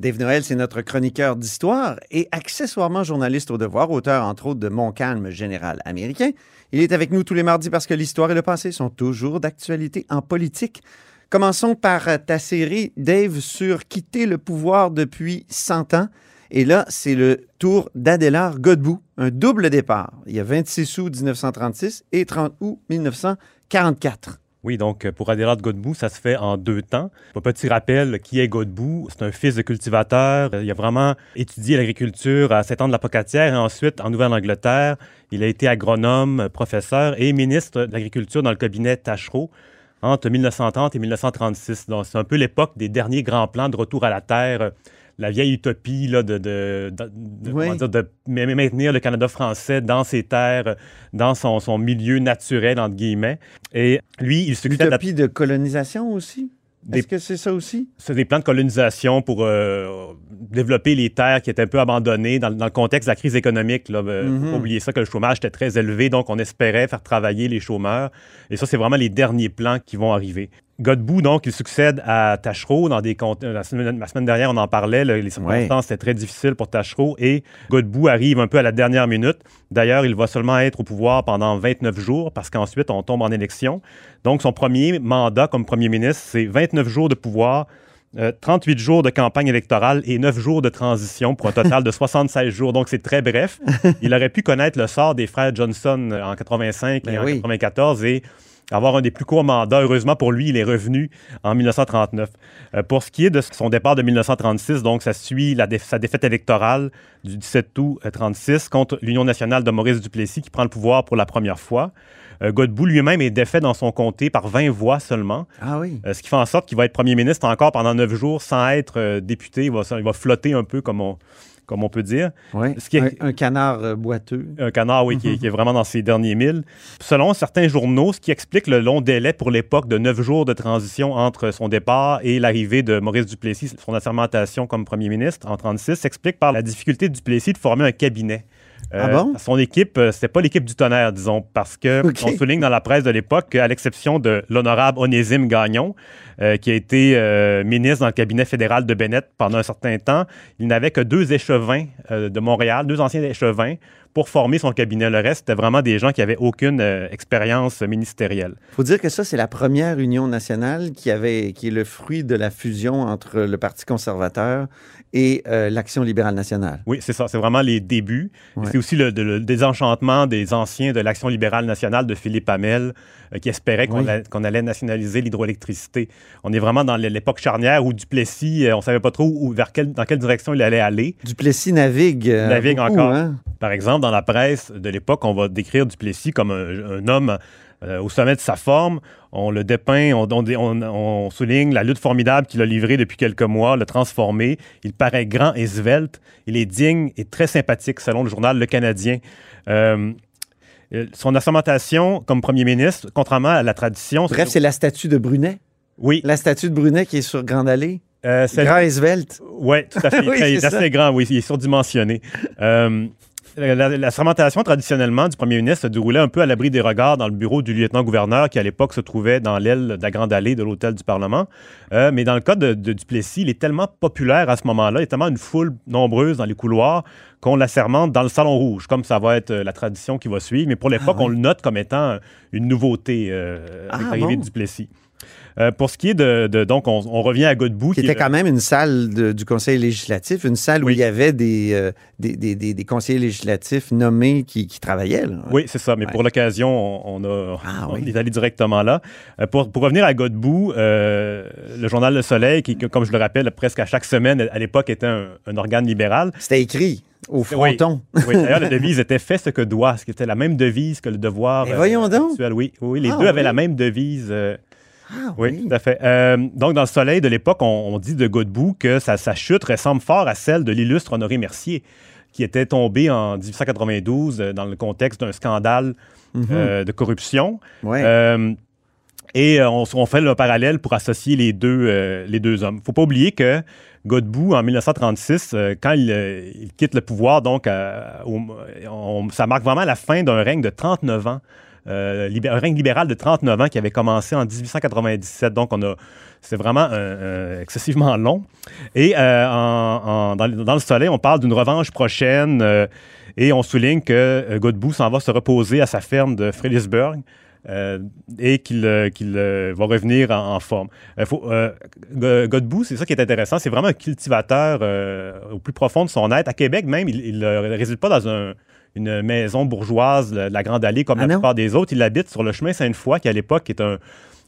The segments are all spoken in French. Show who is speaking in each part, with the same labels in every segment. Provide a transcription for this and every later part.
Speaker 1: Dave Noël, c'est notre chroniqueur d'histoire et accessoirement journaliste au devoir, auteur entre autres de Mon calme général américain. Il est avec nous tous les mardis parce que l'histoire et le passé sont toujours d'actualité en politique. Commençons par ta série, Dave, sur quitter le pouvoir depuis 100 ans. Et là, c'est le tour d'Adélard Godbout, un double départ. Il y a 26 août 1936 et 30 août 1944.
Speaker 2: Oui, donc pour Adélard Godbout, ça se fait en deux temps. Un petit rappel, qui est Godbout? C'est un fils de cultivateur. Il a vraiment étudié l'agriculture à Saint-Anne-de-la-Pocatière et ensuite en Nouvelle-Angleterre. Il a été agronome, professeur et ministre de l'Agriculture dans le cabinet Tachereau entre 1930 et 1936. Donc, c'est un peu l'époque des derniers grands plans de retour à la terre la vieille utopie là, de, de, de, maintenir le Canada français dans ses terres, dans son, son milieu naturel, entre guillemets. Et lui, il se
Speaker 1: L'utopie de colonisation aussi? Est-ce que c'est ça aussi?
Speaker 2: C'est des plans de colonisation pour euh, développer les terres qui étaient un peu abandonnées dans, le contexte de la crise économique. Là, euh, mm-hmm. faut oublier ça que le chômage était très élevé, donc on espérait faire travailler les chômeurs. Et ça, c'est vraiment les derniers plans qui vont arriver. Godbout, donc, il succède à Tachereau dans des euh, la semaine, la semaine dernière, on en parlait, les circonstances étaient très difficiles pour Tachereau et Godbout arrive un peu à la dernière minute. D'ailleurs, il va seulement être au pouvoir pendant 29 jours parce qu'ensuite, on tombe en élection. Donc, son premier mandat comme premier ministre, c'est 29 jours de pouvoir, 38 euh, jours de campagne électorale et 9 jours de transition pour un total de 76 jours. Donc, c'est très bref. Il aurait pu connaître le sort des frères Johnson en 85 et ben en 94 et avoir un des plus courts mandats. Heureusement pour lui, il est revenu en 1939. Euh, pour ce qui est de son départ de 1936, donc ça suit la sa défaite électorale du 17 août 1936 contre l'Union nationale de Maurice Duplessis qui prend le pouvoir pour la première fois. Euh, Godbout lui-même est défait dans son comté par 20 voix seulement.
Speaker 1: Ah oui.
Speaker 2: Euh, ce qui fait en sorte qu'il va être premier ministre encore pendant 9 jours sans être député. Il va, il va flotter un peu comme on, comme on peut dire.
Speaker 1: Oui,
Speaker 2: Ce qui
Speaker 1: est... un, canard euh, boiteux.
Speaker 2: Un canard, oui, qui, est, vraiment dans ses derniers milles. Selon certains journaux, ce qui explique le long délai pour l'époque de neuf jours de transition entre son départ et l'arrivée de Maurice Duplessis, son assermentation comme premier ministre en 1936, s'explique par la difficulté de Duplessis de former un cabinet.
Speaker 1: Ah bon?
Speaker 2: Euh, son équipe, euh, c'était pas l'équipe du tonnerre, disons, parce que on souligne dans la presse de l'époque qu'à l'exception de l'honorable Onésime Gagnon, euh, qui a été ministre dans le cabinet fédéral de Bennett pendant un certain temps, il n'avait que deux échevins de Montréal, deux anciens échevins, pour former son cabinet. Le reste, c'était vraiment des gens qui avaient aucune expérience ministérielle.
Speaker 1: Il faut dire que ça, c'est la première union nationale qui, avait, qui est le fruit de la fusion entre le Parti conservateur et euh, l'Action libérale nationale.
Speaker 2: Oui, c'est ça. C'est vraiment les débuts. C'est aussi le, désenchantement des anciens de l'Action libérale nationale de Philippe Hamel euh, qui espérait qu'on allait nationaliser l'hydroélectricité. On est vraiment dans l'époque charnière où Duplessis, euh, on ne savait pas trop où, vers quelle, dans quelle direction il allait aller.
Speaker 1: Duplessis navigue.
Speaker 2: navigue encore. Hein? Par exemple, dans la presse de l'époque, on va décrire Duplessis comme un homme euh, au sommet de sa forme. On le dépeint, on, souligne la lutte formidable qu'il a livrée depuis quelques mois, le transformer. Il paraît grand et svelte. Il est digne et très sympathique, selon le journal Le Canadien. Euh, son assermentation comme premier ministre, contrairement à la tradition.
Speaker 1: Bref, c'est la statue de Brunet.
Speaker 2: Oui.
Speaker 1: La statue de Brunet qui est sur Grande Allée. Euh, grand et svelte.
Speaker 2: Oui, tout à fait. il est assez grand, oui, il est surdimensionné. Euh, la, sermentation, traditionnellement, du premier ministre se déroulait un peu à l'abri des regards dans le bureau du lieutenant-gouverneur qui, à l'époque, se trouvait dans l'aile de la Grande Allée de l'hôtel du Parlement. Euh, mais dans le cas de, Duplessis, il est tellement populaire à ce moment-là, il y a tellement une foule nombreuse dans les couloirs qu'on la sermente dans le Salon Rouge, comme ça va être euh, la tradition qui va suivre. Mais pour l'époque, ah on le note comme étant une nouveauté euh, avec ah l'arrivée de Duplessis. Euh, pour ce qui est de. donc, on, revient à Godbout.
Speaker 1: Qui, était quand même une salle du Conseil législatif, une salle où il y avait euh, des, des, des, conseillers législatifs nommés qui, travaillaient.
Speaker 2: Oui, c'est ça. Mais pour l'occasion, on, a, ah est allé directement là. Euh, pour, pour, revenir à Godbout, le journal Le Soleil, qui, comme je le rappelle, presque à chaque semaine, à l'époque, était un, organe libéral.
Speaker 1: C'était écrit. Au fronton.
Speaker 2: Oui, d'ailleurs, la devise était fait ce que doit, ce qui était la même devise que le devoir.
Speaker 1: Mais voyons donc.
Speaker 2: Oui, oui, les ah deux avaient la même devise.
Speaker 1: Ah oui.
Speaker 2: tout à fait. Euh, donc, dans le soleil de l'époque, on, dit de Godbout que sa, chute ressemble fort à celle de l'illustre Honoré Mercier, qui était tombé en 1892 dans le contexte d'un scandale de corruption. et on, fait le parallèle pour associer les deux, les deux hommes. Il ne faut pas oublier que Godbout, en 1936, quand il, quitte le pouvoir, donc ça marque vraiment la fin d'un règne de 39 ans euh, un règne libéral de 39 ans qui avait commencé en 1897. Donc, on a, c'est vraiment excessivement long. Et euh, dans, le soleil, on parle d'une revanche prochaine euh, et on souligne que Godbout s'en va se reposer à sa ferme de Fredericksburg. et qu'il va revenir en, forme. Godbout, c'est ça qui est intéressant, c'est vraiment un cultivateur au plus profond de son être. À Québec même, il ne réside pas dans un, une maison bourgeoise de la Grande Allée comme la ah plupart des autres. Il habite sur le chemin Sainte-Foy, qui à l'époque est un,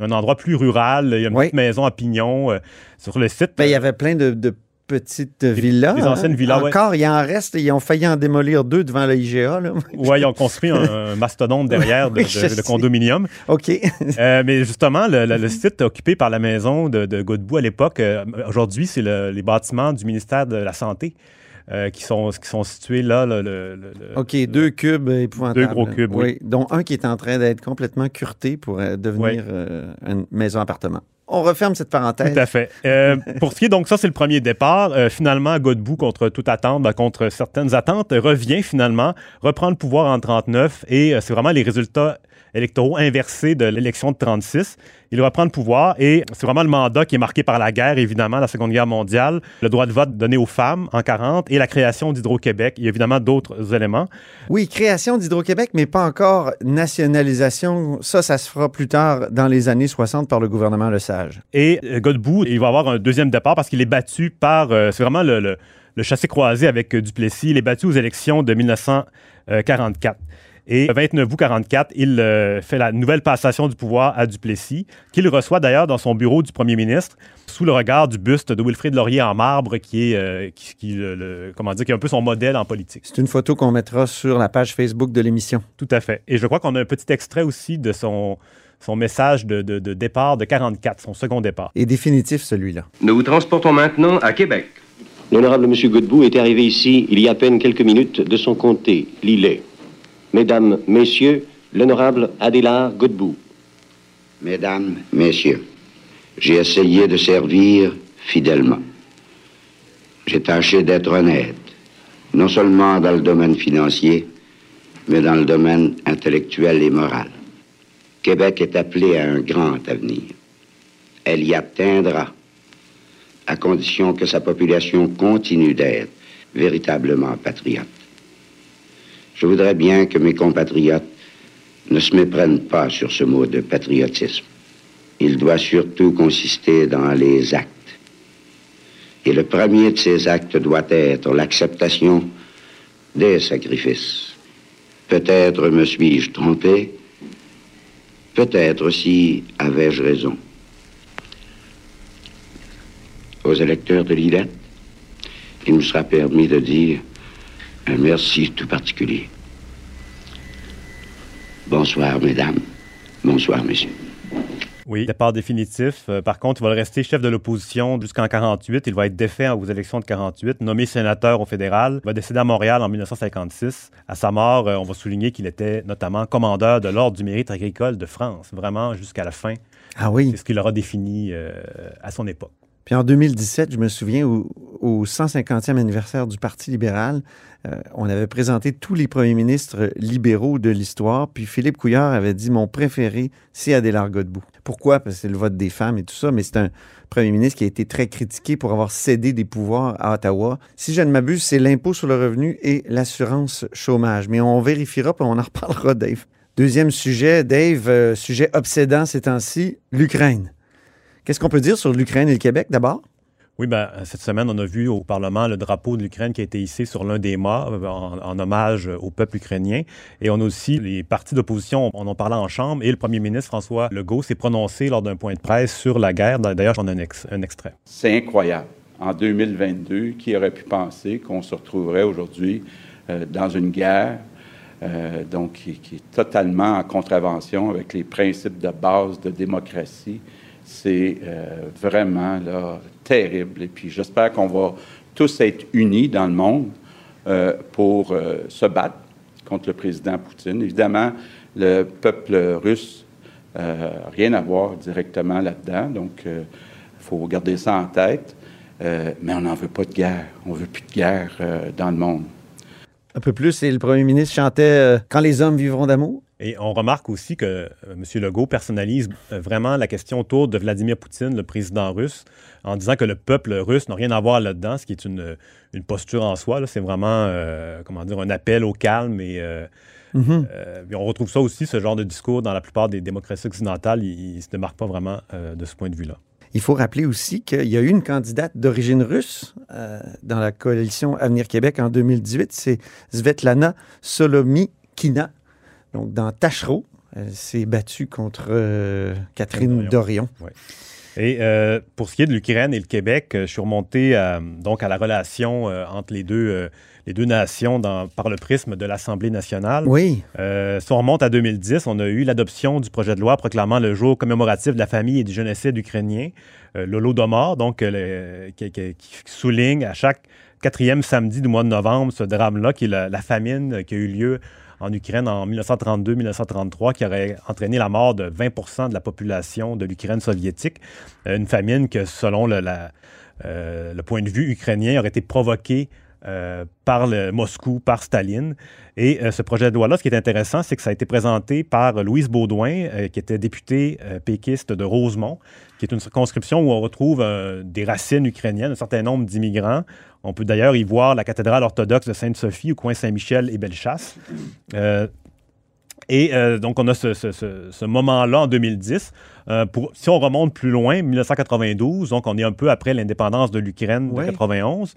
Speaker 2: endroit plus rural. Il y a une petite maison à Pignon euh, sur le site.
Speaker 1: Ben, il y avait plein de, petites villas.
Speaker 2: Des anciennes villas,
Speaker 1: Encore, il en reste. Ils ont failli en démolir deux devant la IGA.
Speaker 2: Oui, ils ont construit un, mastodonte derrière de, condominium.
Speaker 1: OK.
Speaker 2: Euh, mais justement, le, site occupé par la maison de, de Godbout à l'époque, euh, aujourd'hui, c'est les bâtiments du ministère de la Santé. Euh, qui, sont, qui sont situés là. Le,
Speaker 1: OK, deux cubes épouvantables.
Speaker 2: Deux gros cubes, oui.
Speaker 1: Dont un qui est en train d'être complètement curté pour euh, devenir euh, une maison-appartement. On referme cette parenthèse.
Speaker 2: Tout à fait. pour ce qui est, donc, ça, c'est le premier départ. finalement, Godbout, contre toute attente, ben, contre certaines attentes, revient finalement, reprend le pouvoir en 39 et c'est vraiment les résultats électoraux inversés de l'élection de 36. Il va prendre le pouvoir et c'est vraiment le mandat qui est marqué par la guerre, évidemment, la Seconde Guerre mondiale, le droit de vote donné aux femmes en 40 et la création d'Hydro-Québec. Il y a évidemment d'autres éléments.
Speaker 1: Oui, création d'Hydro-Québec, mais pas encore nationalisation. Ça, ça se fera plus tard dans les années 60 par le gouvernement Lesage.
Speaker 2: Et euh, Godbout, il va avoir un deuxième départ parce qu'il est battu par, euh, c'est vraiment le, le, le chassé-croisé avec euh, Duplessis. Il est battu aux élections de 1944. Et le 29 août 44, il euh, fait la nouvelle passation du pouvoir à Duplessis, qu'il reçoit d'ailleurs dans son bureau du premier ministre, sous le regard du buste de Wilfrid Laurier en marbre, qui est, euh, qui, comment dire, qui est un peu son modèle en politique.
Speaker 1: C'est une photo qu'on mettra sur la page Facebook de l'émission.
Speaker 2: Tout à fait. Et je crois qu'on a un petit extrait aussi de son, son message de, de, de, départ de 44, son second départ.
Speaker 1: Et définitif, celui-là.
Speaker 3: Nous vous transportons maintenant à Québec.
Speaker 4: L'honorable M. Godbout est arrivé ici il y a à peine quelques minutes de son comté, Lillet. Mesdames, Messieurs, l'honorable Adélard Godbout.
Speaker 5: Mesdames, Messieurs, j'ai essayé de servir fidèlement. J'ai tâché d'être honnête, non seulement dans le domaine financier, mais dans le domaine intellectuel et moral. Québec est appelé à un grand avenir. Elle y atteindra, à condition que sa population continue d'être véritablement patriote. Je voudrais bien que mes compatriotes ne se méprennent pas sur ce mot de patriotisme. Il doit surtout consister dans les actes. Et le premier de ces actes doit être l'acceptation des sacrifices. Peut-être me suis-je trompé, peut-être aussi avais-je raison. Aux électeurs de l'IDET, il me sera permis de dire un merci tout particulier. Bonsoir, mesdames. Bonsoir, messieurs.
Speaker 2: Oui, départ définitif. Euh, par contre, il va rester chef de l'opposition jusqu'en 48. Il va être défait aux élections de 48, nommé sénateur au fédéral. Il va décéder à Montréal en 1956. À sa mort, euh, on va souligner qu'il était notamment commandeur de l'Ordre du mérite agricole de France, vraiment jusqu'à la fin.
Speaker 1: Ah oui.
Speaker 2: C'est ce qu'il aura défini euh, à son époque.
Speaker 1: Puis en 2017, je me souviens, au, 150e anniversaire du Parti libéral, euh, on avait présenté tous les premiers ministres libéraux de l'histoire. Puis Philippe Couillard avait dit Mon préféré, c'est Adélard Godbout. Pourquoi? Parce que c'est le vote des femmes et tout ça, mais c'est un premier ministre qui a été très critiqué pour avoir cédé des pouvoirs à Ottawa. Si je ne m'abuse, c'est l'impôt sur le revenu et l'assurance chômage. Mais on vérifiera, puis on en reparlera, Dave. Deuxième sujet, Dave, euh, sujet obsédant ces temps-ci, l'Ukraine. Qu'est-ce qu'on peut dire sur l'Ukraine et le Québec d'abord?
Speaker 2: Oui, ben, cette semaine, on a vu au Parlement le drapeau de l'Ukraine qui a été hissé sur l'un des mâts en, hommage au peuple ukrainien. Et on a aussi les partis d'opposition, on en parlait en Chambre, et le premier ministre François Legault s'est prononcé lors d'un point de presse sur la guerre. D'ailleurs, j'en ai un, un extrait.
Speaker 6: C'est incroyable. En 2022, qui aurait pu penser qu'on se retrouverait aujourd'hui euh, dans une guerre euh, donc qui, qui, est totalement en contravention avec les principes de base de démocratie c'est euh, vraiment là, terrible. Et puis j'espère qu'on va tous être unis dans le monde euh, pour euh, se battre contre le président Poutine. Évidemment, le peuple russe n'a rien à voir directement là-dedans, donc il faut garder ça en tête. mais on n'en veut pas de guerre. On veut plus de guerre dans le monde.
Speaker 1: Un peu plus, et le premier ministre chantait Quand les hommes vivront d'amour.
Speaker 2: Et on remarque aussi que euh, M. Legault personnalise euh, vraiment la question autour de Vladimir Poutine, le président russe, en disant que le peuple russe n'a rien à voir là-dedans, ce qui est une, une posture en soi. C'est vraiment, euh, comment dire, un appel au calme. Et, mm-hmm. on retrouve ça aussi, ce genre de discours, dans la plupart des démocraties occidentales. Il ne se démarque pas vraiment de ce point de vue-là.
Speaker 1: Il faut rappeler aussi qu'il y a eu une candidate d'origine russe dans la coalition Avenir Québec en 2018, c'est Svetlana Solomikina donc, dans Tachereau, elle s'est battue contre euh, Catherine Dorion.
Speaker 2: Et euh, pour ce qui est de l'Ukraine et le Québec, euh, je suis remonté à, donc à la relation entre les deux, les deux nations dans, par le prisme de l'Assemblée nationale.
Speaker 1: Oui.
Speaker 2: si on remonte à 2010, on a eu l'adoption du projet de loi proclamant le jour commémoratif de la famille et du génocide ukrainien, l'Holodomor, donc qui, souligne à chaque quatrième samedi du mois de novembre ce drame-là, qui est la, la, famine qui a eu lieu en Ukraine en 1932-1933 qui aurait entraîné la mort de 20% de la population de l'Ukraine soviétique. Euh, une famine que, selon le, euh, le point de vue ukrainien, aurait été provoquée euh, par Moscou, par Staline. Et ce projet de loi-là, ce qui est intéressant, c'est que ça a été présenté par Louise Baudouin, qui était députée péquiste de Rosemont, qui est une circonscription où on retrouve des racines ukrainiennes, un certain nombre d'immigrants. On peut d'ailleurs y voir la cathédrale orthodoxe de Sainte-Sophie au coin Saint-Michel et Bellechasse. Euh, et euh, donc, on a ce, moment-là en 2010. Euh, pour, si on remonte plus loin, 1992, donc on est un peu après l'indépendance de l'Ukraine de 1991,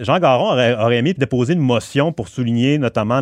Speaker 2: Jean Garon aurait, aimé déposer une motion pour souligner notamment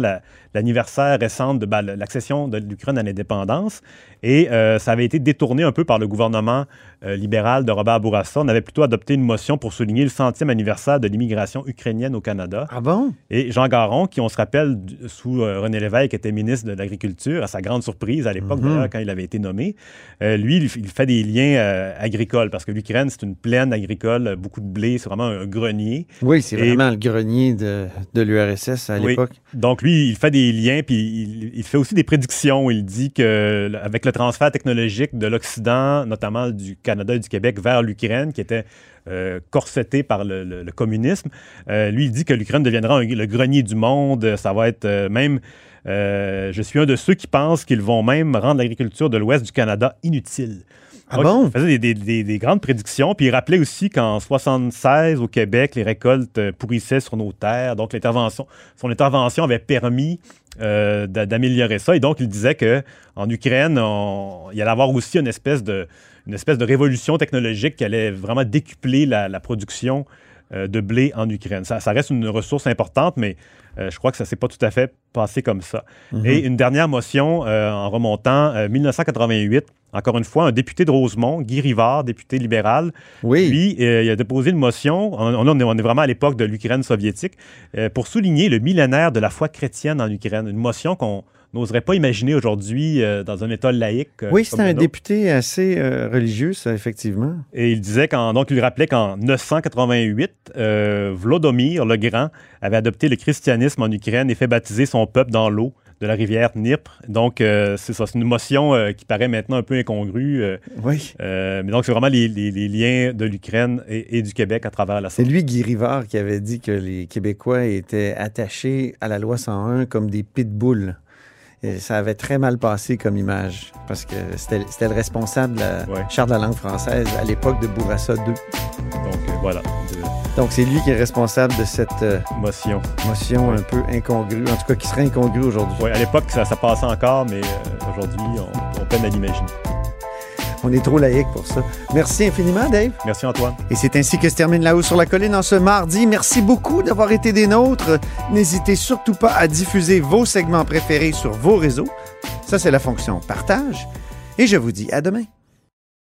Speaker 2: l'anniversaire récent de ben, l'accession de l'Ukraine à l'indépendance. Et ça avait été détourné un peu par le gouvernement euh, libéral de Robert Bourassa, on avait plutôt adopté une motion pour souligner le centième anniversaire de l'immigration ukrainienne au Canada.
Speaker 1: Ah bon?
Speaker 2: Et Jean Garon, qui, on se rappelle, sous euh, René Lévesque, était ministre de l'Agriculture, à sa grande surprise à l'époque, mhm. quand il avait été nommé, euh, lui, il, fait des liens agricoles, parce que l'Ukraine, c'est une plaine agricole, beaucoup de blé, c'est vraiment un grenier.
Speaker 1: Oui, c'est vraiment le grenier de, de l'URSS à l'époque.
Speaker 2: Donc, lui, il fait des liens, puis il, fait aussi des prédictions. Il dit qu'avec le transfert technologique de l'Occident, notamment du Canada, Canada et du Québec vers l'Ukraine, qui était euh, corseté par le, communisme. Euh, lui, il dit que l'Ukraine deviendra le grenier du monde. Ça va être euh, même... je suis un de ceux qui pensent qu'ils vont même rendre l'agriculture de l'ouest du Canada inutile.
Speaker 1: Ah bon?
Speaker 2: Il faisait des, grandes prédictions. Puis il rappelait aussi qu'en 76, au Québec, les récoltes pourrissaient sur nos terres. Donc, l'intervention, son intervention avait permis d'améliorer ça. Et donc, il disait qu'en Ukraine, il y allait avoir aussi une espèce de, une espèce de révolution technologique qui allait vraiment décupler la, production euh, de blé en Ukraine. Ça, reste une ressource importante, mais euh, je crois que ça ne s'est pas tout à fait passé comme ça. Mhm. Et une dernière motion euh, en remontant 1988. Encore une fois, un député de Rosemont, Guy Rivard, député libéral,
Speaker 1: oui.
Speaker 2: lui, il a déposé une motion, on, on est vraiment à l'époque de l'Ukraine soviétique, pour souligner le millénaire de la foi chrétienne en Ukraine. Une motion qu'on n'oserait pas imaginer aujourd'hui euh, dans un État laïque.
Speaker 1: Euh, oui, c'est un député assez euh, religieux, ça, effectivement.
Speaker 2: Et il disait qu'en, donc il rappelait qu'en 988, Vlodomir le Grand avait adopté le christianisme en Ukraine et fait baptiser son peuple dans l'eau de la rivière Dnipr. Donc, c'est ça, c'est une motion qui paraît maintenant un peu incongrue.
Speaker 1: oui.
Speaker 2: mais donc, c'est vraiment les, liens de l'Ukraine et, du Québec à travers la
Speaker 1: C'est lui, Guy Rivard, qui avait dit que les Québécois étaient attachés à la loi 101 comme des pitbulls ça avait très mal passé comme image parce que c'était le responsable de la charte de la langue française à l'époque de Bourassa II. Donc
Speaker 2: euh, voilà.
Speaker 1: Donc c'est lui qui est responsable de cette euh,
Speaker 2: motion.
Speaker 1: Motion un peu incongrue, en tout cas qui serait incongrue aujourd'hui.
Speaker 2: Oui, à l'époque ça, passait encore, mais euh, aujourd'hui on, on peine à l'imaginer.
Speaker 1: On est trop laïque pour ça. Merci infiniment, Dave.
Speaker 2: Merci, Antoine.
Speaker 1: Et c'est ainsi que se termine La Haut sur la Colline en ce mardi. Merci beaucoup d'avoir été des nôtres. N'hésitez surtout pas à diffuser vos segments préférés sur vos réseaux. Ça, c'est la fonction partage. Et je vous dis à demain.